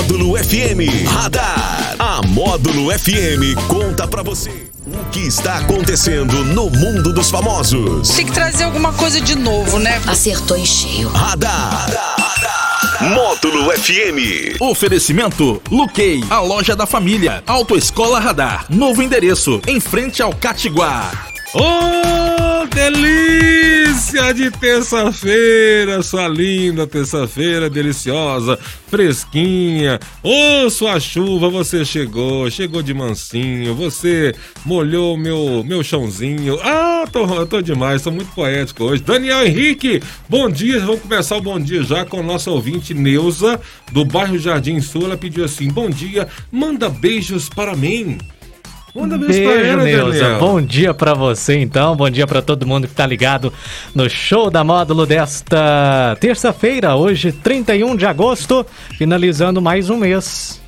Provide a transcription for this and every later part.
Módulo FM Radar. A Módulo FM conta pra você o que está acontecendo no mundo dos famosos. Tem que trazer alguma coisa de novo, né? Acertou em cheio. Radar. Módulo FM. Oferecimento Luquei, a loja da família. Autoescola Radar. Novo endereço, em frente ao Catiguá. Delícia de terça-feira, sua linda terça-feira deliciosa, fresquinha. Ô, sua chuva, você chegou, chegou de mansinho, você molhou meu meu chãozinho. Ah, tô, tô demais, tô muito poético hoje. Daniel Henrique, bom dia, vamos começar o bom dia já com o nosso ouvinte Neuza, do bairro Jardim Sul. Ela pediu assim: bom dia, manda beijos para mim. Manda beijo, pra Beijo, ela, Neuza. Bom dia pra você, então. Bom dia pra todo mundo que tá ligado no show da módulo desta terça-feira, hoje, 31 de agosto, finalizando mais um mês.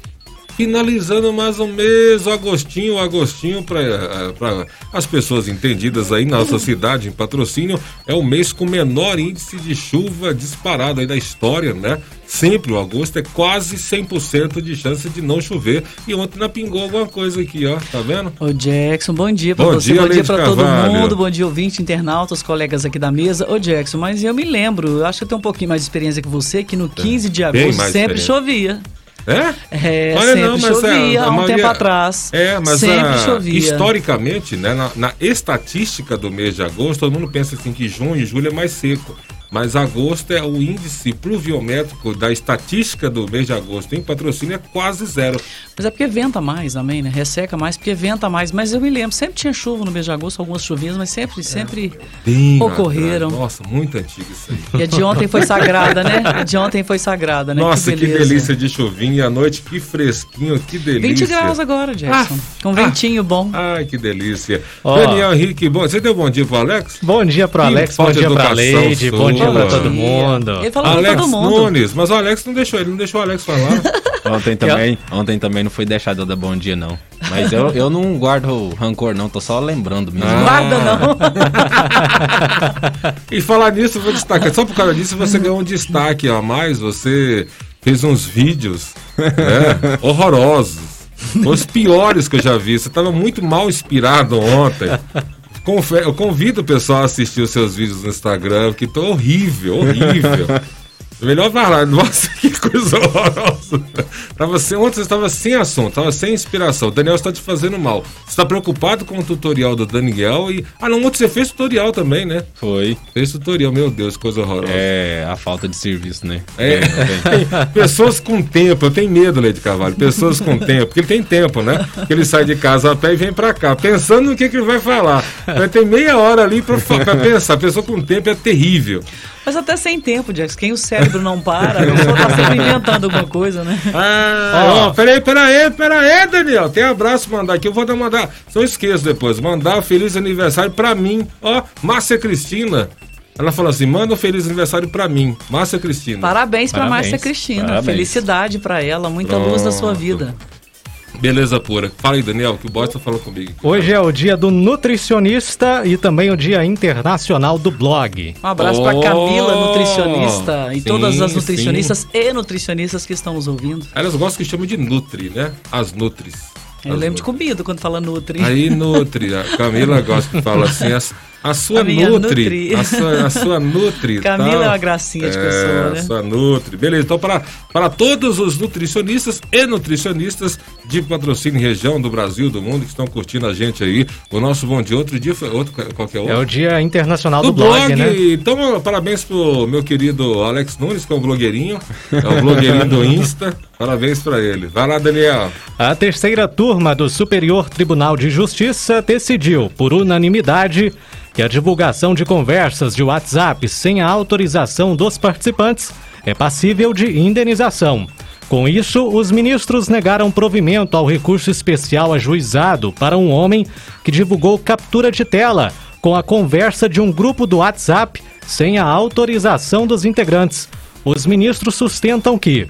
Finalizando mais um mês, Agostinho, Agostinho, para as pessoas entendidas aí na nossa cidade, em patrocínio, é o mês com menor índice de chuva disparado aí da história, né? Sempre o agosto é quase 100% de chance de não chover. E ontem não pingou alguma coisa aqui, ó, tá vendo? Ô Jackson, bom dia pra Bom você, dia, bom dia pra todo Carvalho. mundo, bom dia ouvinte, internauta, os colegas aqui da mesa. Ô Jackson, mas eu me lembro, eu acho que eu tenho um pouquinho mais de experiência que você, que no 15 de agosto sempre chovia. É? É, Olha, sempre não, mas chovia há um maioria- tempo atrás. É, mas sempre a- chovia. historicamente, né, na, na estatística do mês de agosto, todo mundo pensa assim que junho e julho é mais seco. Mas agosto é o índice pluviométrico da estatística do mês de agosto em patrocínio é quase zero. Mas é porque venta mais também, né? Resseca mais porque venta mais. Mas eu me lembro, sempre tinha chuva no mês de agosto, algumas chuvinhas, mas sempre, sempre Bem ocorreram. atrás. Nossa, muito antigo isso aí. E a de ontem foi sagrada, né? A de ontem foi sagrada, né? Nossa, que, delícia de chuvinha à noite, que fresquinho, que delícia. 20 graus agora, Jackson. Ah, com ventinho bom. Ai, que delícia. Ó. Daniel Henrique, bom, você deu bom dia pro Alex? Bom dia pro Que Alex, bom dia pra Leide, bom dia sua. pra todo dia. mundo. Ele falou Alex pra todo mundo. Nunes, mas o Alex não deixou, ele não deixou o Alex falar. Ontem também, ontem também não foi deixado dar bom dia, não. Mas eu, eu não guardo rancor, não, tô só lembrando mesmo. Ah. Guarda não. E falar nisso, eu vou destacar. Só por causa disso você ganhou um destaque a mais. Você fez uns vídeos né, horrorosos. Os piores que eu já vi. Você estava muito mal inspirado ontem. Confe- Eu convido o pessoal a assistir os seus vídeos no Instagram, que tô horrível, horrível. É Melhor falar, nossa, que coisa horrorosa. Tava sem, ontem você estava sem assunto, estava sem inspiração. O Daniel está te fazendo mal. Você está preocupado com o tutorial do Daniel e. Ah, não, ontem você fez tutorial também, né? Foi. Fez tutorial, meu Deus, coisa horrorosa. É a falta de serviço, né? É, tem pessoas com tempo, eu tenho medo, Leite Carvalho, pessoas com tempo, porque ele tem tempo, né? Que ele sai de casa a pé e vem pra cá, pensando no que, que ele vai falar. Vai ter meia hora ali pra pensar. Pessoa com tempo é terrível. Mas até sem tempo, Jackson. Quem o cérebro não para, a pessoa tá sempre inventando alguma coisa, né? Ah, ó, peraí, peraí, peraí, Daniel. Tem abraço pra mandar aqui. Eu vou dar mandar. Não esqueço depois. Mandar um feliz aniversário pra mim. Ó, Márcia Cristina. Ela falou assim: manda um feliz aniversário pra mim. Márcia Cristina. Parabéns pra Parabéns, Márcia Cristina. parabéns. Felicidade pra ela, muita luz na sua Pronto. vida. Beleza pura. Fala aí, Daniel, que o Bosta falou comigo. Hoje é o dia do nutricionista e também o dia internacional do blog. Um abraço pra Oh, Camila, nutricionista, e sim, todas as sim. nutricionistas e nutricionistas que estão nos ouvindo. Elas gostam que chamam de Nutri, né? As Nutris. Eu As lembro de Nutri. comida quando fala Nutri. Aí, Nutri. A Camila gosta que fala assim, a, a sua A Nutri, Nutri. A, sua, a sua Nutri. Camila tá? é uma gracinha de pessoa, né? A sua Nutri. Beleza, então para, para todos os nutricionistas e nutricionistas de patrocínio região do Brasil, do mundo, que estão curtindo a gente aí, o nosso bom dia, outro dia foi outro, qualquer outro. É o dia internacional do, Do blog, blog, né? então parabéns pro meu querido Alex Nunes, que é um blogueirinho, é o blogueirinho do Insta. Parabéns pra ele. Vai lá, Daniel. A terceira turma do Superior Tribunal de Justiça decidiu, por unanimidade, que a divulgação de conversas de WhatsApp sem a autorização dos participantes é passível de indenização. Com isso, os ministros negaram provimento ao recurso especial ajuizado para um homem que divulgou captura de tela com a conversa de um grupo do WhatsApp sem a autorização dos integrantes. Os ministros sustentam que,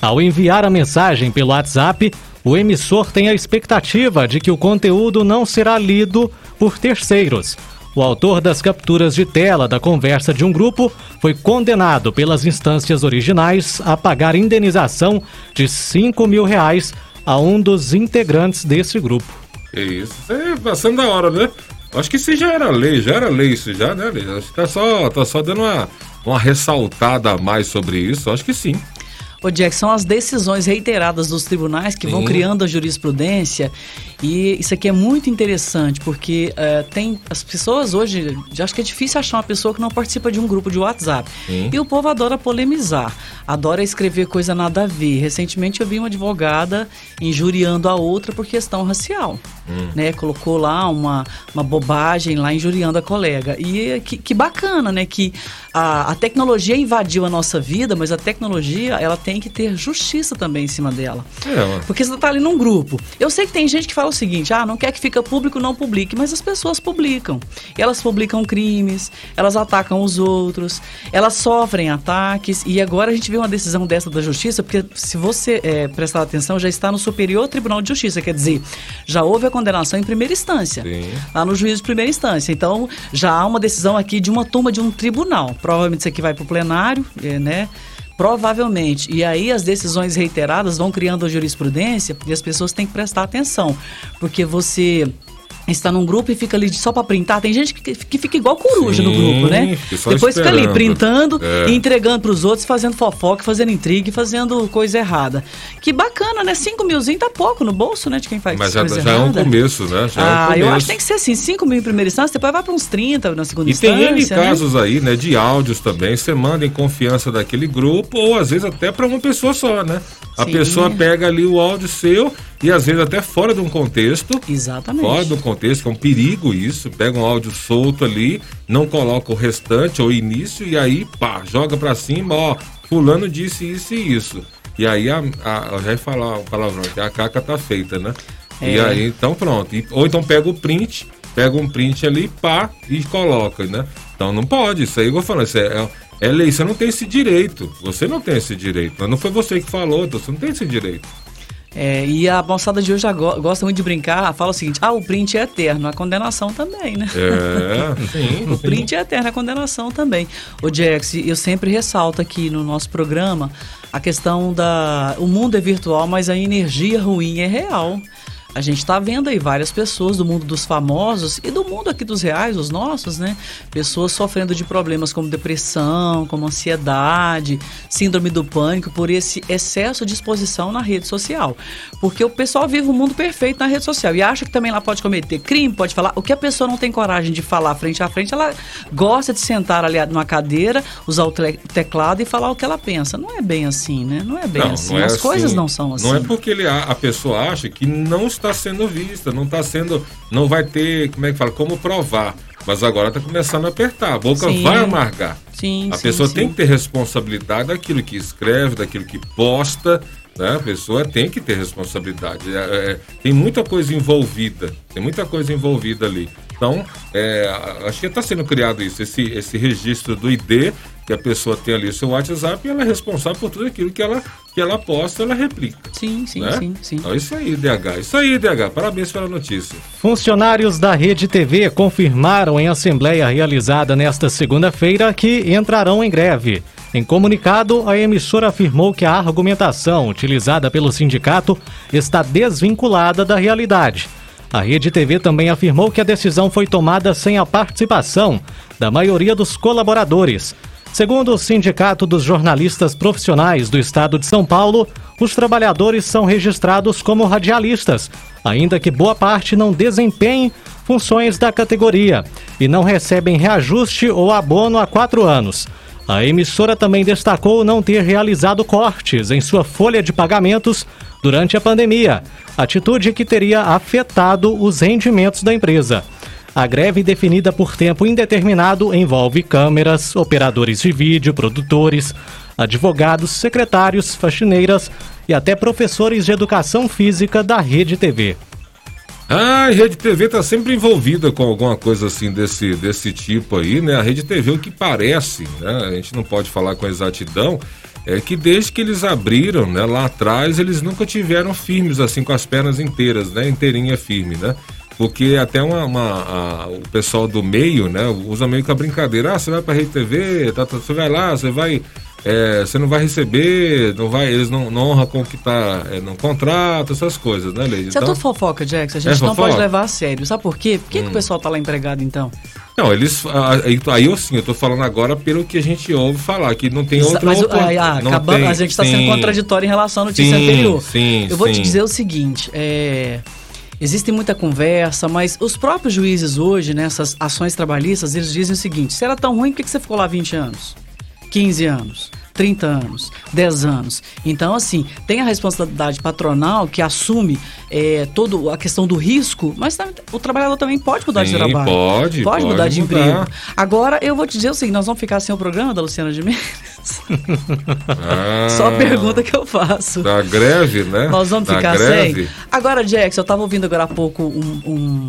ao enviar a mensagem pelo WhatsApp, o emissor tem a expectativa de que o conteúdo não será lido por terceiros. O autor das capturas de tela da conversa de um grupo foi condenado pelas instâncias originais a pagar indenização de 5 mil reais a um dos integrantes desse grupo. Isso. É passando da hora, né? Acho que isso já era lei, já era lei isso já, né? Acho que tá só, tá só dando uma, uma ressaltada a mais sobre isso. Acho que sim. Ô Jack, são as decisões reiteradas dos tribunais que vão Sim. criando a jurisprudência e isso aqui é muito interessante porque eh, tem as pessoas hoje, já acho que é difícil achar uma pessoa que não participa de um grupo de WhatsApp Sim. e o povo adora polemizar, adora escrever coisa nada a ver. Recentemente eu vi uma advogada injuriando a outra por questão racial, né? Colocou lá uma, uma bobagem lá injuriando a colega e que, que bacana, né? Que a, a tecnologia invadiu a nossa vida, mas a tecnologia ela tem que ter justiça também em cima dela. É. Porque você tá ali num grupo. Eu sei que tem gente que fala o seguinte: ah, não quer que fica público, não publique. Mas as pessoas publicam. E elas publicam crimes, elas atacam os outros, elas sofrem ataques. E agora a gente vê uma decisão dessa da justiça, porque se você é, prestar atenção, já está no Superior Tribunal de Justiça. Quer dizer, já houve a condenação em primeira instância. Sim. Lá no juízo de primeira instância. Então, já há uma decisão aqui de uma turma de um tribunal. Provavelmente isso aqui vai para o plenário, eh, né? Provavelmente. E aí as decisões reiteradas vão criando a jurisprudência e as pessoas têm que prestar atenção. Porque você está num grupo e fica ali só para printar. Tem gente que, que fica igual coruja no Sim, grupo, né? Depois fica ali esperando. printando É. e entregando para os outros, fazendo fofoca, fazendo intriga e fazendo coisa errada. Que bacana, né? 5 milzinho tá pouco no bolso, né? De quem faz Mas já, coisa já é um errada. começo, né? Já é um Ah, começo. eu acho que tem que ser assim, 5 mil em primeira instância, depois vai para uns 30 na segunda E instância. tem N né? casos aí, né, de áudios também. Você manda em confiança daquele grupo, ou às vezes até para uma pessoa só, né? A Sim. pessoa pega ali o áudio seu e às vezes até fora de um contexto. Exatamente. Fora do contexto, que é um perigo isso. Pega um áudio solto ali, não coloca o restante ou o início e aí, pá, joga pra cima, ó, fulano disse isso e isso. E aí, a, a, eu já ia falar um palavrão, que a caca tá feita, né? E É. aí, então pronto. E- ou então pega o print, pega um print ali, pá, e coloca, né? Então não pode, isso aí eu vou falando, isso é, é lei, você não tem esse direito. Você não tem esse direito. Não foi você que falou, então você não tem esse direito. É, e a moçada de hoje go- gosta muito de brincar, fala o seguinte: ah, o print é eterno, a condenação também, né? É, sim. O sim. print é eterno, a condenação também. O Jax, eu sempre ressalto aqui no nosso programa a questão da. O mundo é virtual, mas a energia ruim é real. A gente está vendo aí várias pessoas do mundo dos famosos e do mundo aqui dos reais, os nossos, né? Pessoas sofrendo de problemas como depressão, como ansiedade, síndrome do pânico, por esse excesso de exposição na rede social. Porque o pessoal vive um mundo perfeito na rede social e acha que também lá pode cometer crime, pode falar. O que a pessoa não tem coragem de falar frente a frente, ela gosta de sentar ali numa cadeira, usar o teclado e falar o que ela pensa. Não é bem assim, né? Não é bem assim. As coisas assim. não são assim. Não é porque ele, a, a pessoa acha que não está sendo vista, não está sendo, não vai ter, como é que fala, como provar. Mas agora está começando a apertar, a boca Sim. vai amargar. Sim, A sim, pessoa sim. tem que ter responsabilidade daquilo que escreve, daquilo que posta, né? A pessoa tem que ter responsabilidade. É, é, tem muita coisa envolvida, tem muita coisa envolvida ali. Então, é, acho que está sendo criado isso, esse, esse registro do ID, que a pessoa tem ali o seu WhatsApp e ela é responsável por tudo aquilo que ela, que ela posta, ela replica. Sim, sim, né? sim, sim. Então, isso aí, DH. Isso aí, DH. Parabéns pela notícia. Funcionários da Rede TV confirmaram em assembleia realizada nesta segunda-feira que entrarão em greve. Em comunicado, a emissora afirmou que a argumentação utilizada pelo sindicato está desvinculada da realidade. A Rede TV também afirmou que a decisão foi tomada sem a participação da maioria dos colaboradores. Segundo o Sindicato dos Jornalistas Profissionais do Estado de São Paulo, os trabalhadores são registrados como radialistas, ainda que boa parte não desempenhe funções da categoria e não recebem reajuste ou abono há quatro anos. A emissora também destacou não ter realizado cortes em sua folha de pagamentos durante a pandemia, atitude que teria afetado os rendimentos da empresa. A greve definida por tempo indeterminado envolve câmeras, operadores de vídeo, produtores, advogados, secretários, faxineiras e até professores de educação física da Rede TV. Ah, a Rede TV está sempre envolvida com alguma coisa assim desse, desse tipo aí, né? A Rede TV, o que parece, né? A gente não pode falar com exatidão, é que desde que eles abriram, né, lá atrás, eles nunca tiveram firmes assim com as pernas inteiras, né? Inteirinha firme, né? Porque até uma, uma- a- o pessoal do meio, né, usa meio que a brincadeira. Ah, você vai pra Rede TV, tá, tá, você vai lá, você vai. É, você não vai receber, não vai, eles não, não honram com o que tá é, no contrato, essas coisas, né, Leide? Isso é tudo fofoca, Jackson. A gente É não fofoca? pode levar a sério. Sabe por quê? Por que, que Hum. o pessoal tá lá empregado, então? Não, eles. Aí, aí eu sim, eu tô falando agora pelo que a gente ouve falar, que não tem outra Mas ah, acabando, tem- a gente está sendo contraditório em relação à notícia Sim, anterior. sim, Eu vou te sim. dizer o seguinte: é, existe muita conversa, mas os próprios juízes hoje, nessas ações trabalhistas, eles dizem o seguinte: se era tão ruim, por que que você ficou lá 20 anos? 15 anos? 30 anos, 10 anos. Então, assim, tem a responsabilidade patronal que assume é, toda a questão do risco, mas o trabalhador também pode mudar de Sim, trabalho. pode, Pode mudar pode de mudar. emprego. Agora, eu vou te dizer o seguinte: nós vamos ficar sem o programa da Luciana de Mendes. Ah, Só a pergunta que eu faço. Da greve, né? Nós vamos Da ficar greve. sem. Agora, Jax, eu tava ouvindo agora há pouco um, um,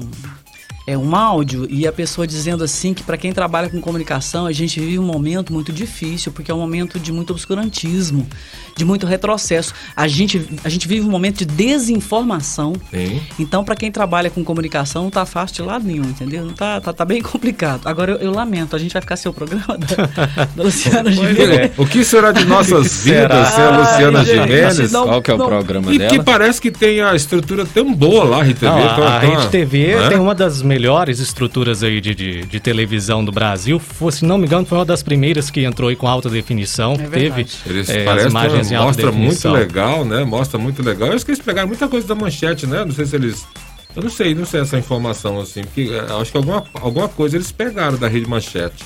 é, um áudio e a pessoa dizendo assim que para quem trabalha com comunicação, a gente vive um momento muito difícil, porque é um momento de muito obscurantismo, de muito retrocesso. A gente, a gente vive um momento de desinformação. Sim. Então, para quem trabalha com comunicação, não tá fácil de lado nenhum, entendeu? Não tá, tá, tá bem complicado. Agora, eu, eu lamento, a gente vai ficar sem o programa da, da Luciana Gimenez. O que será de nossas vidas sem a Luciana Ai, Gimenez? não- Qual que é o não- programa E dela? que parece que tem a estrutura tão boa lá, a Rede TV. Não, a, a tão- Rede TV né? tem uma das melhores estruturas aí de, de, de televisão do Brasil. Foi, se não me engano, foi uma das primeiras que entrou aí com alta definição. É teve. Eles é, as parecem imagens em alta mostra muito definição. legal, né? Mostra muito legal. Eu acho que eles pegaram muita coisa da manchete, né? Não sei se eles. Eu não sei, não sei essa informação assim, porque é, acho que alguma, alguma coisa eles pegaram da rede manchete.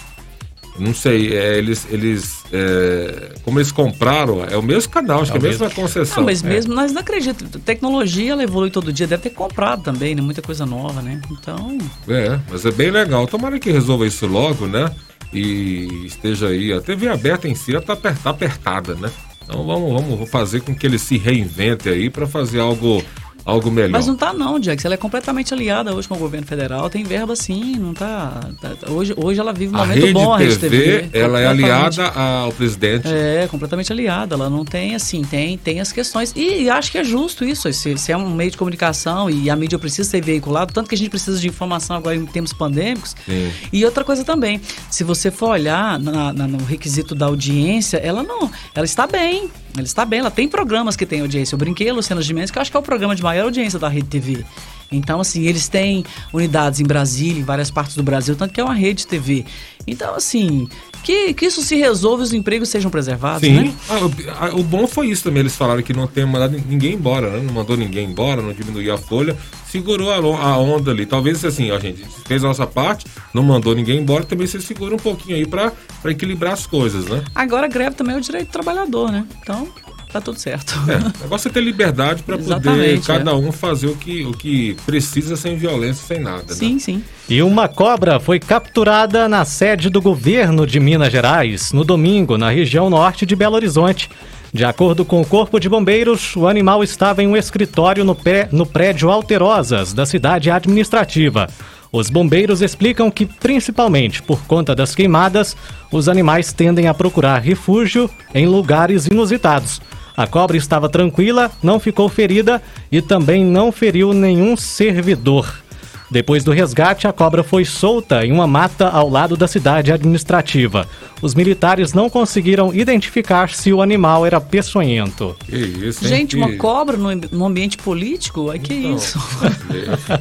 Não sei, é, eles, eles é, como eles compraram, é o mesmo canal, acho que é a mesma concessão. Não, mas É. mesmo nós não acreditamos. Tecnologia ela evolui todo dia, deve ter comprado também, né? Muita coisa nova, né? Então, É, mas é bem legal. Tomara que resolva isso logo, né? E esteja aí. A TV aberta em si tá aper- tá apertada, né? Então vamos, vamos fazer com que ele se reinvente aí para fazer algo, algo melhor. mas não tá não, Jax. Ela é completamente aliada hoje com o governo federal. Tem verba sim, não tá. tá- hoje, hoje ela vive um a momento rede bom, a Rede TV, ela é aliada ao presidente. É, completamente aliada. Ela não tem, assim, tem, tem as questões. E acho que é justo isso. Se, se é um meio de comunicação e a mídia precisa ser veiculada, tanto que a gente precisa de informação agora em tempos pandêmicos. Sim. E outra coisa também, se você for olhar na- na- no requisito da audiência, ela não. Ela está bem. Ela está bem, ela tem programas que têm audiência. Eu brinquei, Luciana Gimenez, que eu acho que é o programa de maior audiência da Rede TV. Então, assim, eles têm unidades em Brasília, em várias partes do Brasil, tanto que é uma rede TV. Então, assim, que, que isso se resolva e os empregos sejam preservados, Sim. né? Ah, o, a- o bom foi isso também. Eles falaram que não tem mandado ninguém embora, né? Não mandou ninguém embora, não diminuiu a folha, segurou a, onda ali. Talvez assim, ó, gente, fez a nossa parte, não mandou ninguém embora, também você segura um pouquinho aí pra equilibrar as coisas, né? Agora, a greve também é o direito do trabalhador, né? Então, tá tudo certo. É, o negócio é ter liberdade pra poder Exatamente, cada é. um fazer o que, o que precisa sem violência, sem nada. né? Sim, sim. E uma cobra foi capturada na sede do governo de Minas Gerais no domingo, na região norte de Belo Horizonte. De acordo com o Corpo de Bombeiros, o animal estava em um escritório no, pé, no prédio Alterosas, da cidade administrativa. Os bombeiros explicam que, principalmente por conta das queimadas, os animais tendem a procurar refúgio em lugares inusitados. A cobra estava tranquila, não ficou ferida e também não feriu nenhum servidor. Depois do resgate, a cobra foi solta em uma mata ao lado da cidade administrativa. Os militares não conseguiram identificar se o animal era peçonhento. Que isso, hein? Gente, uma cobra no, no ambiente político? Ai, que Então, isso?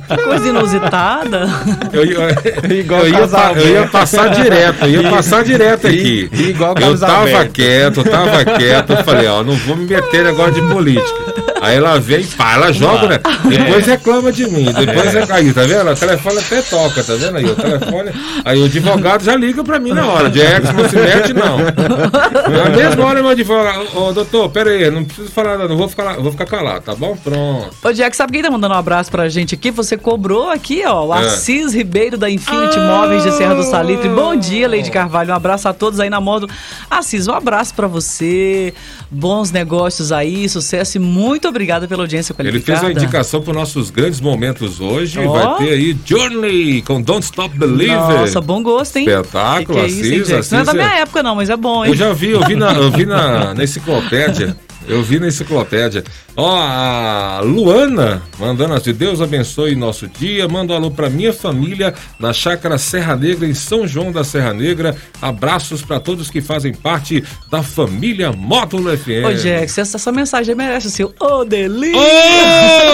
Que coisa inusitada. Eu, eu- Igual eu ia, eu ia passar direto, eu ia passar direto aqui. Igual eu tava quieto, eu tava quieto, eu falei, ó, não vou me meter em negócio de política. Aí ela vem, pá, ela joga, né? Depois reclama de mim, depois é aí, tá vendo? O telefone até toca, tá vendo aí? O telefone. Aí o advogado já liga pra mim na hora. Ex não se mete, não. Na mesma hora, meu advogado, ô doutor, pera aí, não preciso falar nada, não vou ficar, lá- vou ficar calado, tá bom? Pronto. Ô, Jack, sabe quem tá mandando um abraço pra gente aqui? Você cobrou aqui, ó, o É. Assis Ribeiro da Infinity Móveis de Serra do Salitre. Bom dia, Leide Carvalho. Um abraço a todos aí na moda. Assis, um abraço pra você. Bons negócios aí, sucesso e muito obrigada pela audiência Ele qualificada. fez uma indicação para nossos grandes momentos hoje. Ó. Vai ter aí Journey com Don't Stop Believing. Nossa, bom gosto, hein? Espetáculo, Que que é isso, hein, Assis, Jack? Não é da Assis minha é- época, não, mas é bom, hein? Eu já vi, eu vi na, eu vi na, na enciclopédia. Eu vi na enciclopédia. Ó, a Luana mandando assim: Deus abençoe nosso dia. Manda um alô pra minha família na chácara Serra Negra, em São João da Serra Negra. Abraços pra todos que fazem parte da família Módulo FM. Ô, Jax, essa, essa mensagem merece o seu. Ô, delícia!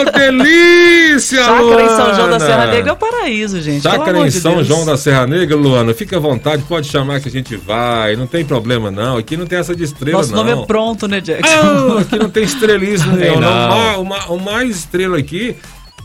Ô, delícia, Chácara Luana! em São João da Serra Negra é o paraíso, gente. Chácara em de São Deus. João da Serra Negra, Luana, fica à vontade, pode chamar que a gente vai, não tem problema não. Aqui não tem essa de estrela, Nosso não. nome é pronto, né, Jax? Aqui não tem estrelismo nenhum. não. não. O ma- O, ma- o mais estrela aqui.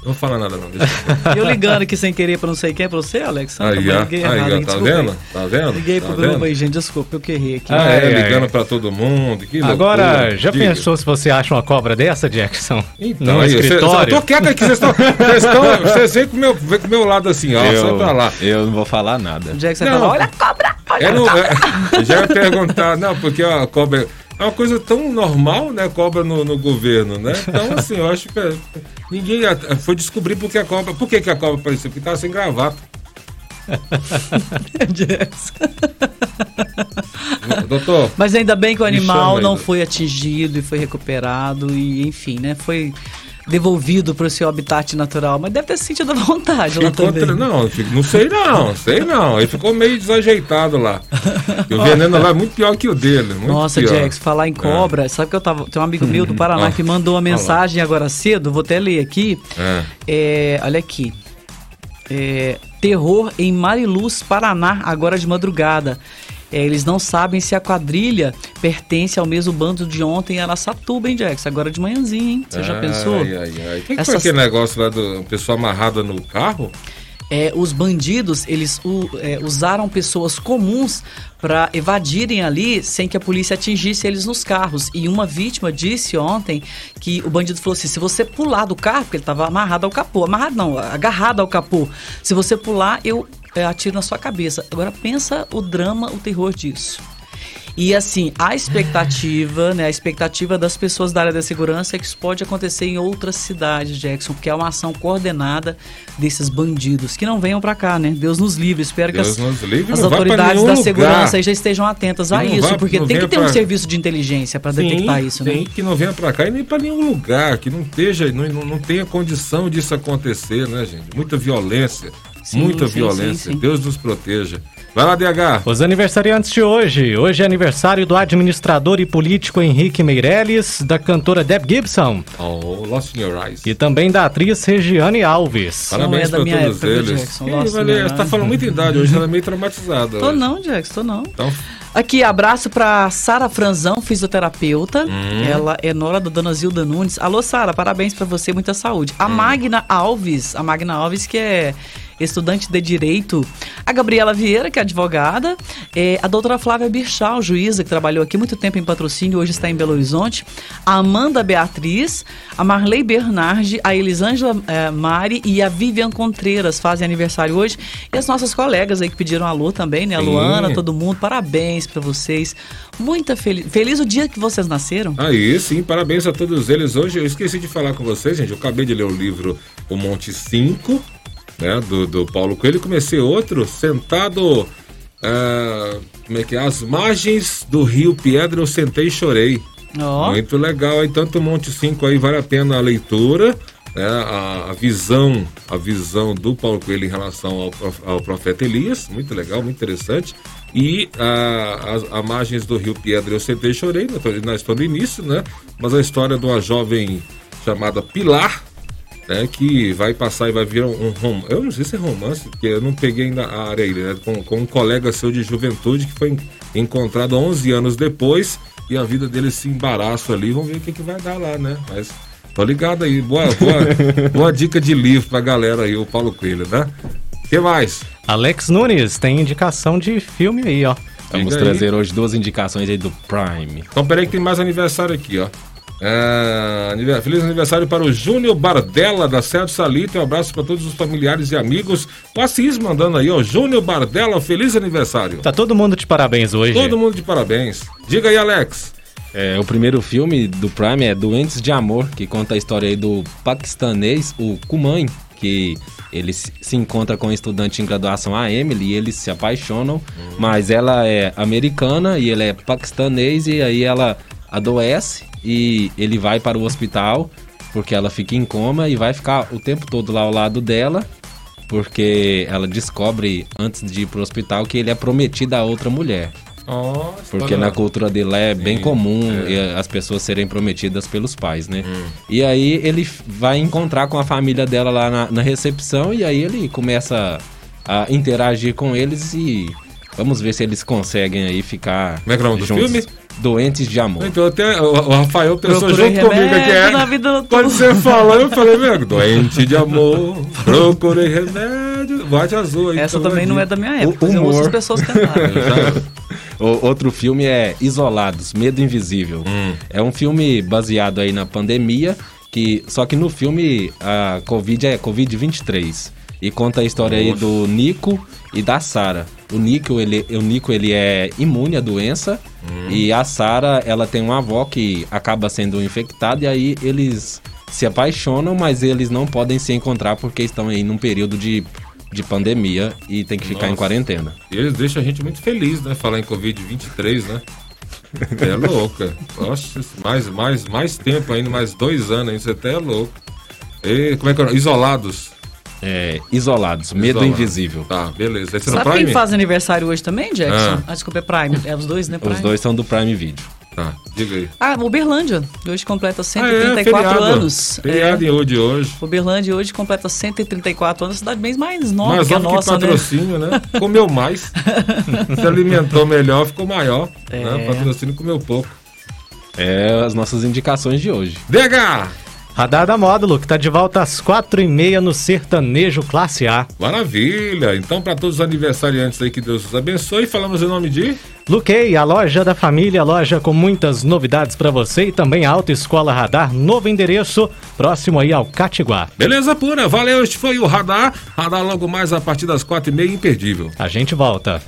Não vou falar nada, não. Deixa eu... Eu ligando aqui sem querer pra não sei quem, é pra você, Alex? Aí, também ó. liguei Aí, errado, hein, tá desculpa aí. vendo? Tá vendo? Liguei tá pro grupo vendo? aí, gente, desculpa, eu que errei aqui. Ah, é, Ai, ai. ligando pra todo mundo. Que Agora, loucura. já Diga. pensou se você acha uma cobra dessa, Jackson? Então, no aí, cê- escritório? eu tô quieto aqui, vocês estão. Vocês vêm com o meu, vem com o meu lado assim, ó. Sai pra lá. eu não vou falar nada. Não. falar, olha a cobra! Olha É, não, é, eu já ia perguntar, não, porque a cobra é uma coisa tão normal, né? Cobra no, no governo, né? Então, assim, eu acho que é, ninguém foi descobrir porque a cobra. Por que, que a cobra apareceu? Porque tava sem gravata. Doutor, Mas ainda bem que o animal não foi atingido e foi recuperado e, enfim, né? Foi devolvido para o seu habitat natural. Mas deve ter se sentido à vontade lá ficou também. tra- não, não sei não, sei não. Ele ficou meio desajeitado lá. E o veneno lá é muito pior que o dele. Nossa, pior. Jax, falar em cobra, sabe que eu tava. Tem um amigo meu do Paraná Ah. que mandou uma lá. mensagem agora cedo, vou até ler aqui. É. É, olha aqui. É, terror em Mariluz, Paraná, agora de madrugada. É, eles não sabem se a quadrilha pertence ao mesmo bando de ontem em Araçatuba, hein, Jax? Agora de manhãzinha, hein? Você já Ai, pensou? Ai, ai, ai. Que Essas- foi aquele negócio lá do pessoal amarrada no carro? É, os bandidos, eles u- é, usaram pessoas comuns para evadirem ali sem que a polícia atingisse eles nos carros. E uma vítima disse ontem que o bandido falou assim: se você pular do carro, porque ele estava amarrado ao capô, amarrado não, agarrado ao capô, se você pular, eu é, atiro na sua cabeça. Agora pensa o drama, o terror disso. E assim, a expectativa, né, a expectativa das pessoas da área da segurança é que isso pode acontecer em outras cidades, Jackson, porque é uma ação coordenada desses bandidos que não venham pra cá, né? Deus nos livre. Espero Deus que nos livre, as, as autoridades da lugar. segurança já estejam atentas a isso, vai- porque tem que ter um pra- serviço de inteligência para detectar isso, né? Tem que não venha pra cá e nem pra nenhum lugar, que não esteja, não, não tenha condição disso acontecer, né, gente? Muita violência, Sim, muita sim, violência. sim, sim. Deus nos proteja. Vai lá, DH. Os aniversariantes de hoje. Hoje é aniversário do administrador e político Henrique Meirelles, da cantora Deb Gibson Oh, Lost in Your Eyes. e também da atriz Regiane Alves. Parabéns é da pra todos época, eles. Jackson? Ih, valeu, você tá falando muita idade hoje, ela é meio traumatizada. Tô não, Jackson, tô não. Então, Aqui, abraço pra Sara Franzão, fisioterapeuta. Hum. Ela é nora da dona Zilda Nunes. Alô, Sara, parabéns pra você, muita saúde. Hum. A Magna Alves, a Magna Alves que é estudante de Direito. A Gabriela Vieira, que é advogada. É, a doutora Flávia Birchal, juíza, que trabalhou aqui muito tempo em patrocínio, hoje está em Belo Horizonte. A Amanda Beatriz, a Marley Bernardi, a Elisângela eh, Mari e a Vivian Contreiras fazem aniversário hoje. E as nossas colegas aí que pediram alô também, né? A. Luana, todo mundo, parabéns pra vocês. Muita feliz. Feliz o dia que vocês nasceram. Aí sim, parabéns a todos eles. Hoje eu esqueci de falar com vocês, gente. Eu acabei de ler o livro O Monte 5, né? Do, do Paulo Coelho. E comecei outro sentado. ah, como é que é? Às margens do Rio Piedra, eu sentei e chorei. Ó. Muito legal. Aí, tanto Monte 5 aí vale a pena a leitura. Né? A, a visão a visão do Paulo Coelho em relação ao, ao profeta Elias. Muito legal, muito interessante. E a, as- a margens do Rio Piedra eu sentei e chorei. Estou não estou no início, né? Mas a história de uma jovem chamada Pilar, né, que vai passar e vai virar um romance. Eu não sei se é romance, porque eu não peguei ainda a área aí, né? Com, com um colega seu de juventude que foi en- encontrado 11 anos depois e a vida dele se embaraça ali. Vamos ver o que, que vai dar lá, né? Mas tô ligado aí. Boa, boa, boa dica de livro pra galera aí, o Paulo Coelho, né? O que mais? Alex Nunes tem indicação de filme aí, ó. Vamos Diga aí. trazer hoje duas indicações aí do Prime. Então peraí que tem mais aniversário aqui, ó. É, feliz aniversário para o Júnior Bardella, da Sérgio Salito. Um abraço para todos os familiares e amigos. O Assis mandando aí, ó. Júnior Bardella, feliz aniversário. Tá todo mundo de parabéns hoje. Todo mundo de parabéns. Diga aí, Alex. É, o primeiro filme do Prime é Doentes de Amor, que conta a história aí do paquistanês, o Kuman, que ele se se encontra com um estudante em graduação, a Emily, e eles se apaixonam, mas ela é americana e ele é paquistanês, e aí ela adoece e ele vai para o hospital porque ela fica em coma e vai ficar o tempo todo lá ao lado dela porque ela descobre antes de ir pro hospital que ele é prometido a outra mulher. Nossa, Porque na cultura dele é bem Sim, comum é. as pessoas serem prometidas pelos pais, né? Hum. E aí ele vai encontrar com a família dela lá na, na recepção e aí ele começa a interagir com eles e vamos ver se eles conseguem aí ficar Como é que é o nome do filme? Doentes de amor. Então até o, Rafael pensou Procurei junto comigo aqui. É, na vida quando você falou, eu falei, meu, doente de amor, procurei remédio. Boate azul aí. Essa então, também não é da minha época, mas eu humor. ouço as pessoas cantarem. O outro filme é Isolados, Medo Invisível. Hum. É um filme baseado aí na pandemia, que só que no filme a Covid é Covid-23 e conta a história aí Nossa. do Nico e da Sara. O Nico, ele, o Nico, ele é imune à doença Hum. e a Sara, ela tem uma avó que acaba sendo infectada e aí eles se apaixonam, mas eles não podem se encontrar porque estão aí num período de, de pandemia e tem que ficar em Nossa. quarentena. E eles deixam a gente muito feliz, né? Falar em Covid-23, né? É louca. Nossa, mais, mais, mais tempo ainda, mais dois anos ainda, você até é louco. E, como é que é? Isolados. É, isolados, medo Isolados. invisível. Tá, beleza. Esse é no Sabe Prime? quem faz aniversário hoje também, Jackson? Ah. Ah, desculpa, é Prime. É os dois, né? Prime? Os dois são do Prime Video. Tá, diga aí. Ah, Uberlândia. Hoje completa Ah, 134 feriado. anos. Feriado É. em hoje hoje. Uberlândia hoje completa 134 anos, cidade bem mais nova Mais que a novo que nossa, né? patrocínio, né? Comeu mais. Se alimentou melhor, ficou maior. É. Né? Patrocínio comeu pouco. É as nossas indicações de hoje. DH! Radar da Módulo, que tá de volta às quatro e meia no Sertanejo Classe A. Maravilha! Então, para todos os aniversariantes aí, que Deus os abençoe. Falamos em nome de. Luquei, a loja da família, loja com muitas novidades para você e também a Autoescola Radar, novo endereço, próximo aí ao Catiguá. Beleza pura, valeu, este foi o Radar. Radar logo mais a partir das quatro e meia, imperdível. A gente volta.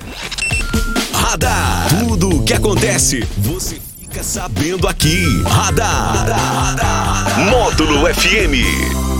Radar. Tudo o que acontece, você fica sabendo aqui. Radar. Módulo FM.